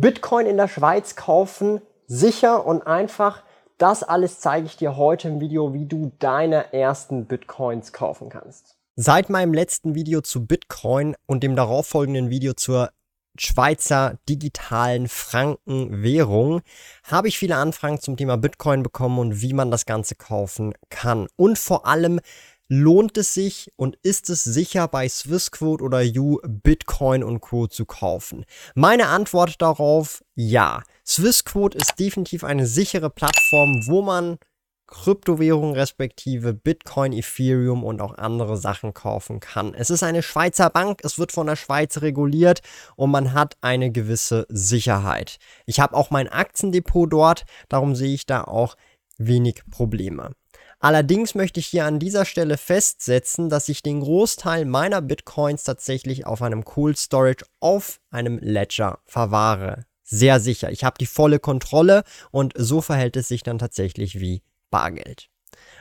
Bitcoin in der Schweiz kaufen, sicher und einfach. Das alles zeige ich dir heute im Video, wie du deine ersten Bitcoins kaufen kannst. Seit meinem letzten Video zu Bitcoin und dem darauffolgenden Video zur Schweizer digitalen Frankenwährung habe ich viele Anfragen zum Thema Bitcoin bekommen und wie man das Ganze kaufen kann. Und vor allem lohnt es sich und ist es sicher bei Swissquote oder You Bitcoin und Co zu kaufen? Meine Antwort darauf ja. Swissquote ist definitiv eine sichere Plattform, wo man Kryptowährungen respektive Bitcoin, Ethereum und auch andere Sachen kaufen kann. Es ist eine Schweizer Bank, es wird von der Schweiz reguliert und man hat eine gewisse Sicherheit. Ich habe auch mein Aktiendepot dort, darum sehe ich da auch wenig Probleme. Allerdings möchte ich hier an dieser Stelle festsetzen, dass ich den Großteil meiner Bitcoins tatsächlich auf einem Cold Storage auf einem Ledger verwahre. Sehr sicher. Ich habe die volle Kontrolle und so verhält es sich dann tatsächlich wie Bargeld.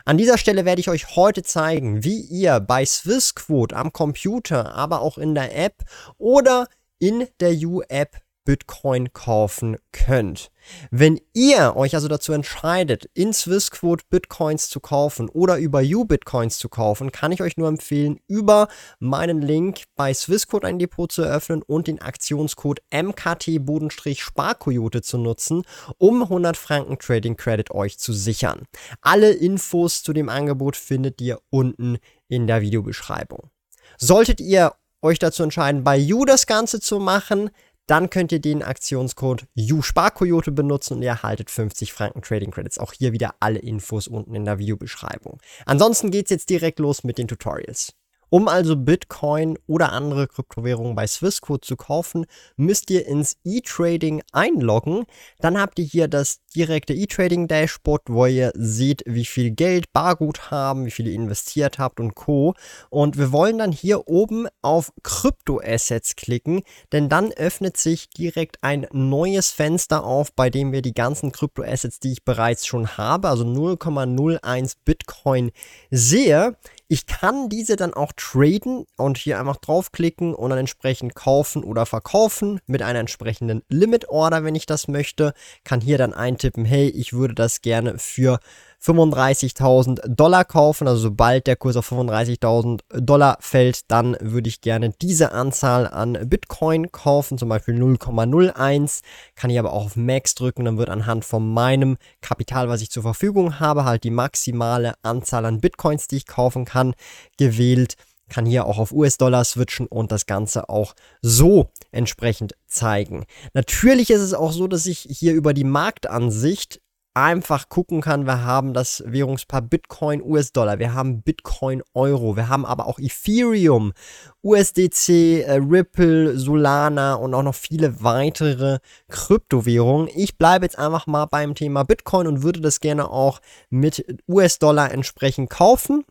An dieser Stelle werde ich euch heute zeigen, wie ihr bei Swissquote am Computer, aber auch in der App oder in der U-App Bitcoin kaufen könnt. Wenn ihr euch also dazu entscheidet, in Swissquote Bitcoins zu kaufen oder über U Bitcoins zu kaufen, kann ich euch nur empfehlen, über meinen Link bei Swissquote ein Depot zu eröffnen und den Aktionscode MKT-Sparkoyote zu nutzen, um 100 Franken Trading Credit euch zu sichern. Alle Infos zu dem Angebot findet ihr unten in der Videobeschreibung. Solltet ihr euch dazu entscheiden, bei You das Ganze zu machen, dann könnt ihr den Aktionscode USparkoyote benutzen und ihr erhaltet 50 Franken Trading Credits. Auch hier wieder alle Infos unten in der Videobeschreibung. Ansonsten geht's jetzt direkt los mit den Tutorials. Um also Bitcoin oder andere Kryptowährungen bei Swissquote zu kaufen, müsst ihr ins E-Trading einloggen. Dann habt ihr hier das direkte E-Trading Dashboard, wo ihr seht, wie viel Geld, Bargut haben, wie viel ihr investiert habt und Co. Und wir wollen dann hier oben auf Kryptoassets klicken, denn dann öffnet sich direkt ein neues Fenster auf, bei dem wir die ganzen Kryptoassets, die ich bereits schon habe, also 0,01 Bitcoin sehe. Ich kann diese dann auch traden und hier einfach draufklicken und dann entsprechend kaufen oder verkaufen mit einer entsprechenden Limit Order, wenn ich das möchte. Kann hier dann eintippen, hey, ich würde das gerne für 35.000 Dollar kaufen. Also sobald der Kurs auf 35.000 Dollar fällt, dann würde ich gerne diese Anzahl an Bitcoin kaufen, zum Beispiel 0,01. Kann ich aber auch auf Max drücken, dann wird anhand von meinem Kapital, was ich zur Verfügung habe, halt die maximale Anzahl an Bitcoins, die ich kaufen kann, gewählt kann hier auch auf US-Dollar switchen und das Ganze auch so entsprechend zeigen. Natürlich ist es auch so, dass ich hier über die Marktansicht einfach gucken kann, wir haben das Währungspaar Bitcoin, US-Dollar, wir haben Bitcoin, Euro, wir haben aber auch Ethereum, USDC, äh, Ripple, Solana und auch noch viele weitere Kryptowährungen. Ich bleibe jetzt einfach mal beim Thema Bitcoin und würde das gerne auch mit US-Dollar entsprechend kaufen.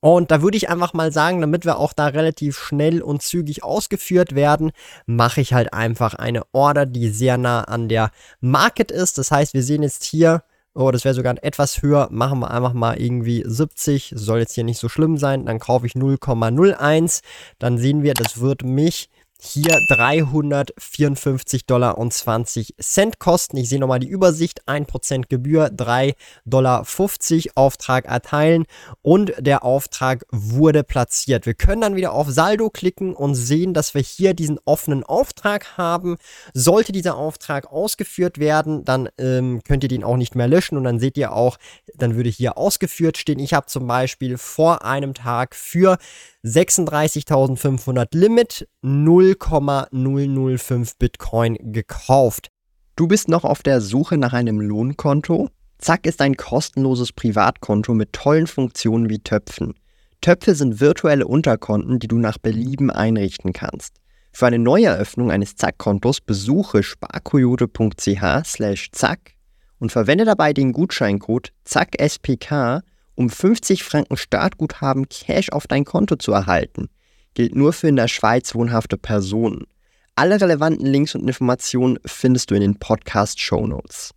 Und da würde ich einfach mal sagen, damit wir auch da relativ schnell und zügig ausgeführt werden, mache ich halt einfach eine Order, die sehr nah an der Market ist. Das heißt, wir sehen jetzt hier, oh, das wäre sogar etwas höher, machen wir einfach mal irgendwie 70, soll jetzt hier nicht so schlimm sein, dann kaufe ich 0,01, dann sehen wir, das wird mich hier 354 Dollar und 20 Cent kosten. Ich sehe nochmal die Übersicht. 1% Gebühr, 3,50 Dollar Auftrag erteilen und der Auftrag wurde platziert. Wir können dann wieder auf Saldo klicken und sehen, dass wir hier diesen offenen Auftrag haben. Sollte dieser Auftrag ausgeführt werden, dann ähm, könnt ihr den auch nicht mehr löschen und dann seht ihr auch, dann würde hier ausgeführt stehen. Ich habe zum Beispiel vor einem Tag für 36.500 Limit 0,005 Bitcoin gekauft. Du bist noch auf der Suche nach einem Lohnkonto? Zack ist ein kostenloses Privatkonto mit tollen Funktionen wie Töpfen. Töpfe sind virtuelle Unterkonten, die du nach Belieben einrichten kannst. Für eine Neueröffnung eines Zack-Kontos besuche sparkoyote.ch slash zack und verwende dabei den Gutscheincode ZACKSPK, um 50 Franken Startguthaben Cash auf dein Konto zu erhalten. Gilt nur für in der Schweiz wohnhafte Personen. Alle relevanten Links und Informationen findest du in den Podcast-Show Notes.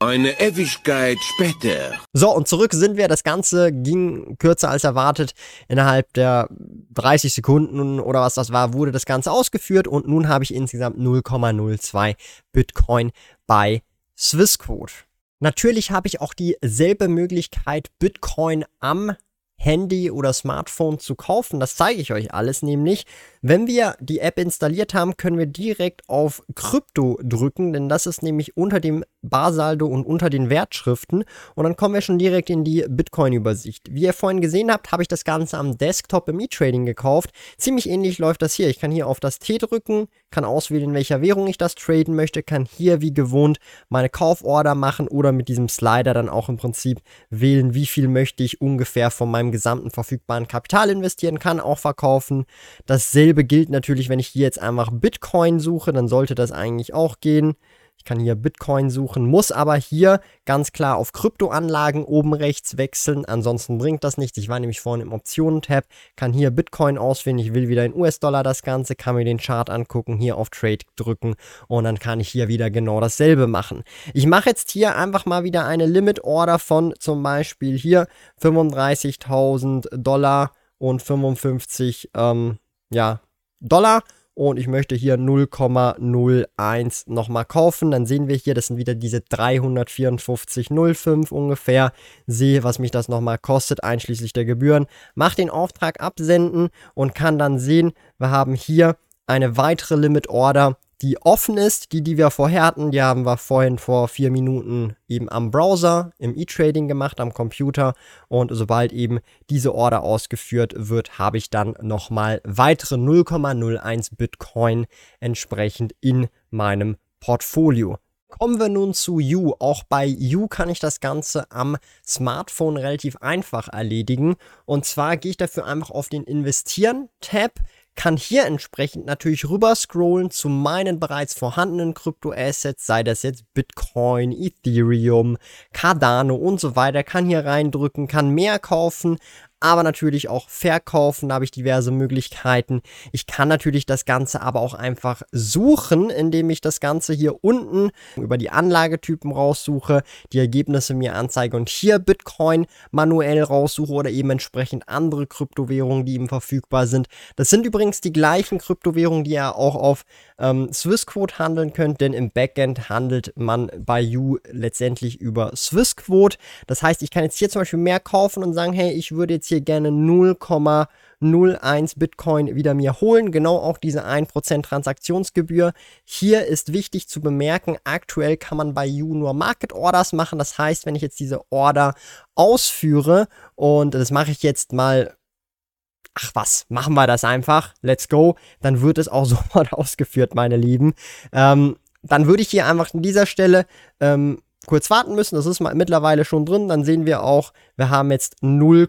Eine Ewigkeit später. So, und zurück sind wir. Das Ganze ging kürzer als erwartet. Innerhalb der 30 Sekunden oder was das war, wurde das Ganze ausgeführt und nun habe ich insgesamt 0,02 Bitcoin bei Swissquote. Natürlich habe ich auch dieselbe Möglichkeit, Bitcoin am Handy oder Smartphone zu kaufen. Das zeige ich euch alles nämlich. Wenn wir die App installiert haben, können wir direkt auf Krypto drücken, denn das ist nämlich unter dem Barsaldo und unter den Wertschriften. Und dann kommen wir schon direkt in die Bitcoin-Übersicht. Wie ihr vorhin gesehen habt, habe ich das Ganze am Desktop im E-Trading gekauft. Ziemlich ähnlich läuft das hier. Ich kann hier auf das T drücken, kann auswählen, in welcher Währung ich das traden möchte, kann hier wie gewohnt meine Kauforder machen oder mit diesem Slider dann auch im Prinzip wählen, wie viel möchte ich ungefähr von meinem gesamten verfügbaren Kapital investieren, kann auch verkaufen. Dasselbe gilt natürlich, wenn ich hier jetzt einfach Bitcoin suche, dann sollte das eigentlich auch gehen. Ich kann hier Bitcoin suchen, muss aber hier ganz klar auf Kryptoanlagen oben rechts wechseln. Ansonsten bringt das nichts. Ich war nämlich vorhin im Optionen-Tab, kann hier Bitcoin auswählen. Ich will wieder in US-Dollar das Ganze, kann mir den Chart angucken, hier auf Trade drücken und dann kann ich hier wieder genau dasselbe machen. Ich mache jetzt hier einfach mal wieder eine Limit-Order von zum Beispiel hier 35.000 Dollar und 55 ähm, ja, Dollar und ich möchte hier 0,01 nochmal kaufen. Dann sehen wir hier, das sind wieder diese 354,05 ungefähr. Sehe, was mich das nochmal kostet, einschließlich der Gebühren. Mach den Auftrag absenden und kann dann sehen, wir haben hier eine weitere Limit Order die offen ist. Die, die wir vorher hatten, die haben wir vorhin vor vier Minuten eben am Browser, im E-Trading gemacht, am Computer. Und sobald eben diese Order ausgeführt wird, habe ich dann nochmal weitere 0,01 Bitcoin entsprechend in meinem Portfolio. Kommen wir nun zu You. Auch bei You kann ich das Ganze am Smartphone relativ einfach erledigen. Und zwar gehe ich dafür einfach auf den Investieren-Tab, kann hier entsprechend natürlich rüber scrollen zu meinen bereits vorhandenen Kryptoassets, sei das jetzt Bitcoin, Ethereum, Cardano und so weiter, kann hier reindrücken, kann mehr kaufen, aber natürlich auch verkaufen. Da habe ich diverse Möglichkeiten. Ich kann natürlich das Ganze aber auch einfach suchen, indem ich das Ganze hier unten über die Anlagetypen raussuche, die Ergebnisse mir anzeige und hier Bitcoin manuell raussuche oder eben entsprechend andere Kryptowährungen, die eben verfügbar sind. Das sind übrigens die gleichen Kryptowährungen, die ihr auch auf ähm, Swissquote handeln könnt, denn im Backend handelt man bei You letztendlich über Swissquote. Das heißt, ich kann jetzt hier zum Beispiel mehr kaufen und sagen, hey, ich würde jetzt hier gerne 0,01 Bitcoin wieder mir holen. Genau auch diese 1% Transaktionsgebühr. Hier ist wichtig zu bemerken, aktuell kann man bei You nur Market Orders machen. Das heißt, wenn ich jetzt diese Order ausführe und das mache ich jetzt mal ach was, machen wir das einfach, let's go, dann wird es auch sofort ausgeführt, meine Lieben. Ähm, dann würde ich hier einfach an dieser Stelle ähm, kurz warten müssen, das ist mittlerweile schon drin, dann sehen wir auch, wir haben jetzt 0,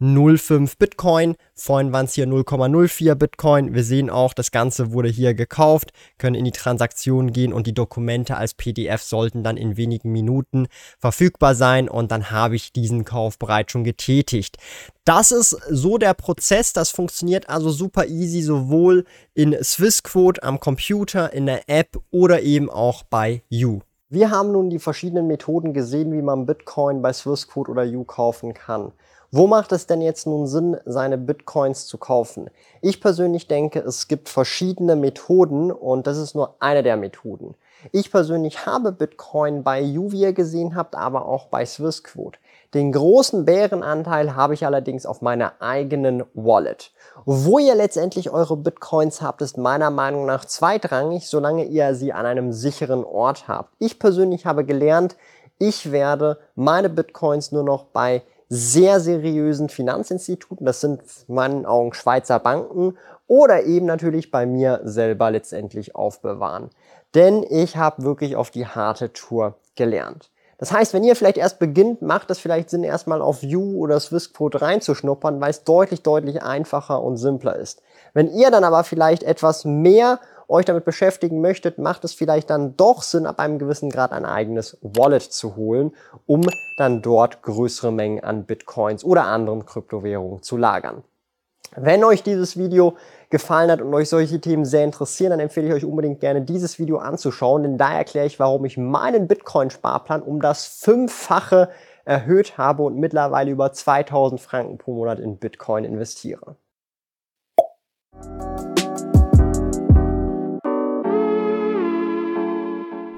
0,05 Bitcoin. Vorhin waren es hier 0,04 Bitcoin. Wir sehen auch, das Ganze wurde hier gekauft, können in die Transaktion gehen und die Dokumente als PDF sollten dann in wenigen Minuten verfügbar sein und dann habe ich diesen Kauf bereits schon getätigt. Das ist so der Prozess, das funktioniert also super easy, sowohl in Swissquote am Computer, in der App oder eben auch bei You. Wir haben nun die verschiedenen Methoden gesehen, wie man Bitcoin bei Swissquote oder You kaufen kann. Wo macht es denn jetzt nun Sinn, seine Bitcoins zu kaufen? Ich persönlich denke, es gibt verschiedene Methoden und das ist nur eine der Methoden. Ich persönlich habe Bitcoin bei ihr gesehen habt, aber auch bei Swissquote. Den großen Bärenanteil habe ich allerdings auf meiner eigenen Wallet. Wo ihr letztendlich eure Bitcoins habt, ist meiner Meinung nach zweitrangig, solange ihr sie an einem sicheren Ort habt. Ich persönlich habe gelernt, ich werde meine Bitcoins nur noch bei sehr seriösen Finanzinstituten, das sind in meinen Augen Schweizer Banken oder eben natürlich bei mir selber letztendlich aufbewahren. Denn ich habe wirklich auf die harte Tour gelernt. Das heißt, wenn ihr vielleicht erst beginnt, macht es vielleicht Sinn, erstmal auf View oder Swissquote reinzuschnuppern, weil es deutlich, deutlich einfacher und simpler ist. Wenn ihr dann aber vielleicht etwas mehr euch damit beschäftigen möchtet, macht es vielleicht dann doch Sinn, ab einem gewissen Grad ein eigenes Wallet zu holen, um dann dort größere Mengen an Bitcoins oder anderen Kryptowährungen zu lagern. Wenn euch dieses Video gefallen hat und euch solche Themen sehr interessieren, dann empfehle ich euch unbedingt gerne dieses Video anzuschauen, denn da erkläre ich, warum ich meinen Bitcoin-Sparplan um das Fünffache erhöht habe und mittlerweile über 2000 Franken pro Monat in Bitcoin investiere.